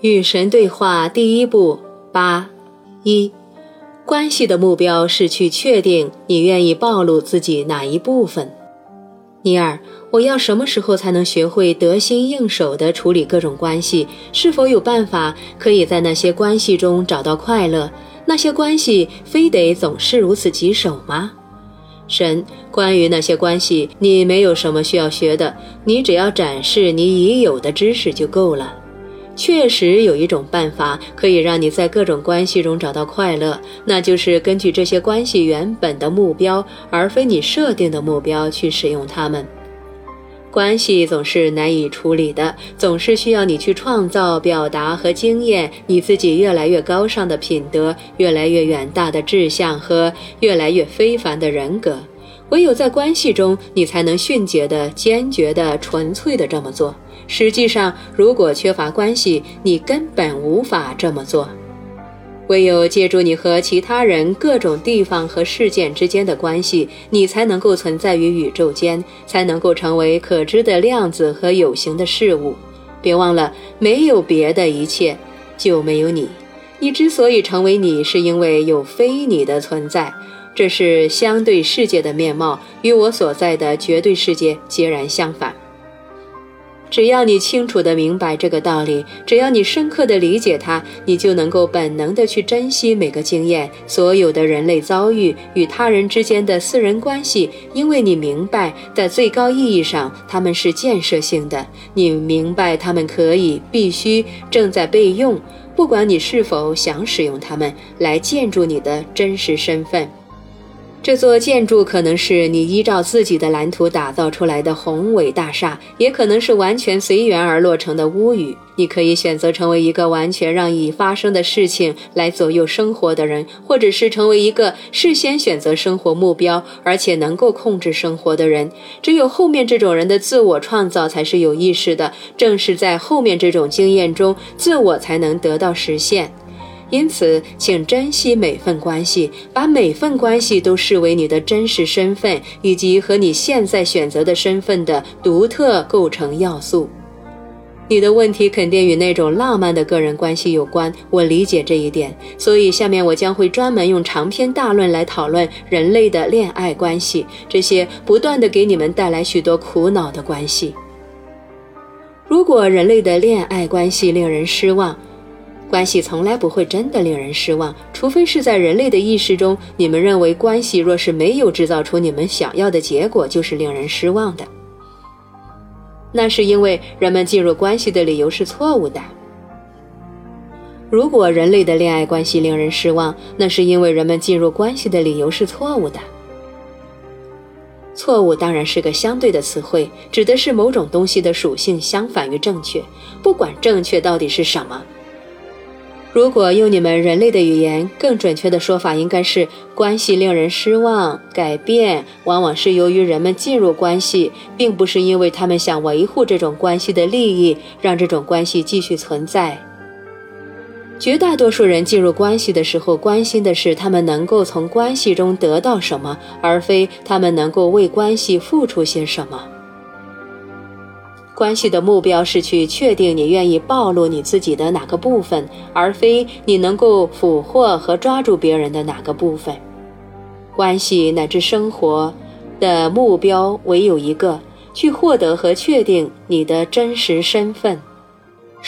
与神对话第一步八一，关系的目标是去确定你愿意暴露自己哪一部分。尼尔，我要什么时候才能学会得心应手地处理各种关系？是否有办法可以在那些关系中找到快乐？那些关系非得总是如此棘手吗？神，关于那些关系，你没有什么需要学的，你只要展示你已有的知识就够了。确实有一种办法可以让你在各种关系中找到快乐，那就是根据这些关系原本的目标，而非你设定的目标去使用它们。关系总是难以处理的，总是需要你去创造、表达和经验你自己越来越高尚的品德、越来越远大的志向和越来越非凡的人格。唯有在关系中，你才能迅捷的、坚决的、纯粹的这么做。实际上，如果缺乏关系，你根本无法这么做。唯有借助你和其他人、各种地方和事件之间的关系，你才能够存在于宇宙间，才能够成为可知的量子和有形的事物。别忘了，没有别的一切，就没有你。你之所以成为你，是因为有非你的存在。这是相对世界的面貌，与我所在的绝对世界截然相反。只要你清楚地明白这个道理，只要你深刻地理解它，你就能够本能地去珍惜每个经验、所有的人类遭遇与他人之间的私人关系，因为你明白，在最高意义上，他们是建设性的。你明白，他们可以、必须、正在被用，不管你是否想使用它们来建筑你的真实身份。这座建筑可能是你依照自己的蓝图打造出来的宏伟大厦，也可能是完全随缘而落成的屋宇。你可以选择成为一个完全让已发生的事情来左右生活的人，或者是成为一个事先选择生活目标而且能够控制生活的人。只有后面这种人的自我创造才是有意识的，正是在后面这种经验中，自我才能得到实现。因此，请珍惜每份关系，把每份关系都视为你的真实身份，以及和你现在选择的身份的独特构成要素。你的问题肯定与那种浪漫的个人关系有关，我理解这一点。所以，下面我将会专门用长篇大论来讨论人类的恋爱关系，这些不断的给你们带来许多苦恼的关系。如果人类的恋爱关系令人失望，关系从来不会真的令人失望，除非是在人类的意识中，你们认为关系若是没有制造出你们想要的结果，就是令人失望的。那是因为人们进入关系的理由是错误的。如果人类的恋爱关系令人失望，那是因为人们进入关系的理由是错误的。错误当然是个相对的词汇，指的是某种东西的属性相反于正确，不管正确到底是什么。如果用你们人类的语言，更准确的说法应该是：关系令人失望，改变往往是由于人们进入关系，并不是因为他们想维护这种关系的利益，让这种关系继续存在。绝大多数人进入关系的时候，关心的是他们能够从关系中得到什么，而非他们能够为关系付出些什么。关系的目标是去确定你愿意暴露你自己的哪个部分，而非你能够俘获和抓住别人的哪个部分。关系乃至生活的目标唯有一个：去获得和确定你的真实身份。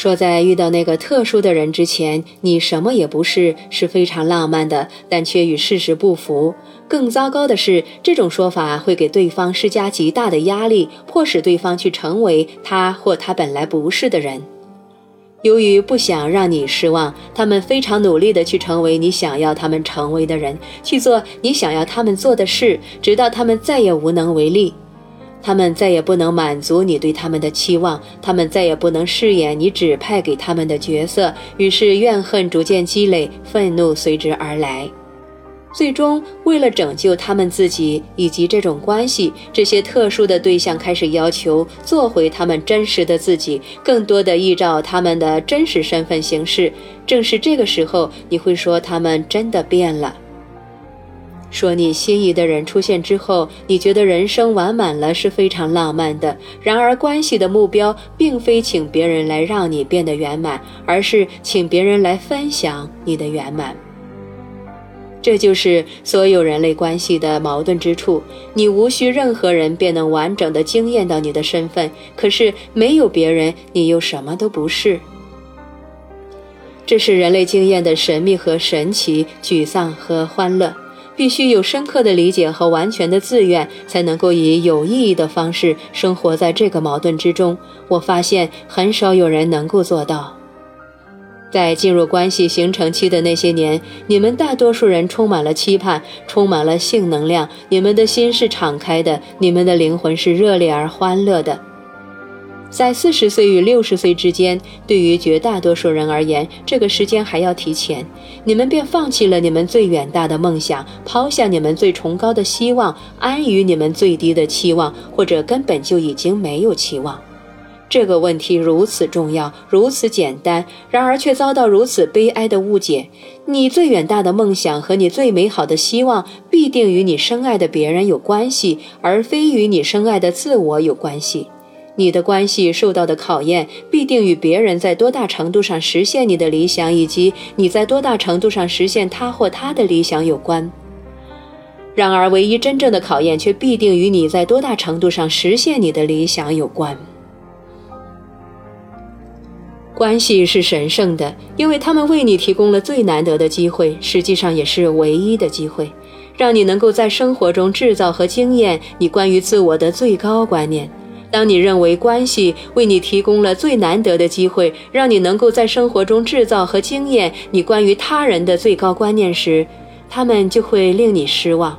说在遇到那个特殊的人之前，你什么也不是，是非常浪漫的，但却与事实不符。更糟糕的是，这种说法会给对方施加极大的压力，迫使对方去成为他或他本来不是的人。由于不想让你失望，他们非常努力地去成为你想要他们成为的人，去做你想要他们做的事，直到他们再也无能为力。他们再也不能满足你对他们的期望，他们再也不能饰演你指派给他们的角色，于是怨恨逐渐积累，愤怒随之而来。最终，为了拯救他们自己以及这种关系，这些特殊的对象开始要求做回他们真实的自己，更多的依照他们的真实身份行事。正是这个时候，你会说他们真的变了。说你心仪的人出现之后，你觉得人生完满了是非常浪漫的。然而，关系的目标并非请别人来让你变得圆满，而是请别人来分享你的圆满。这就是所有人类关系的矛盾之处。你无需任何人便能完整的惊艳到你的身份，可是没有别人，你又什么都不是。这是人类经验的神秘和神奇，沮丧和欢乐。必须有深刻的理解和完全的自愿，才能够以有意义的方式生活在这个矛盾之中。我发现很少有人能够做到。在进入关系形成期的那些年，你们大多数人充满了期盼，充满了性能量，你们的心是敞开的，你们的灵魂是热烈而欢乐的。在四十岁与六十岁之间，对于绝大多数人而言，这个时间还要提前。你们便放弃了你们最远大的梦想，抛下你们最崇高的希望，安于你们最低的期望，或者根本就已经没有期望。这个问题如此重要，如此简单，然而却遭到如此悲哀的误解。你最远大的梦想和你最美好的希望，必定与你深爱的别人有关系，而非与你深爱的自我有关系。你的关系受到的考验，必定与别人在多大程度上实现你的理想，以及你在多大程度上实现他或他的理想有关。然而，唯一真正的考验却必定与你在多大程度上实现你的理想有关。关系是神圣的，因为他们为你提供了最难得的机会，实际上也是唯一的机会，让你能够在生活中制造和经验你关于自我的最高观念。当你认为关系为你提供了最难得的机会，让你能够在生活中制造和经验你关于他人的最高观念时，他们就会令你失望。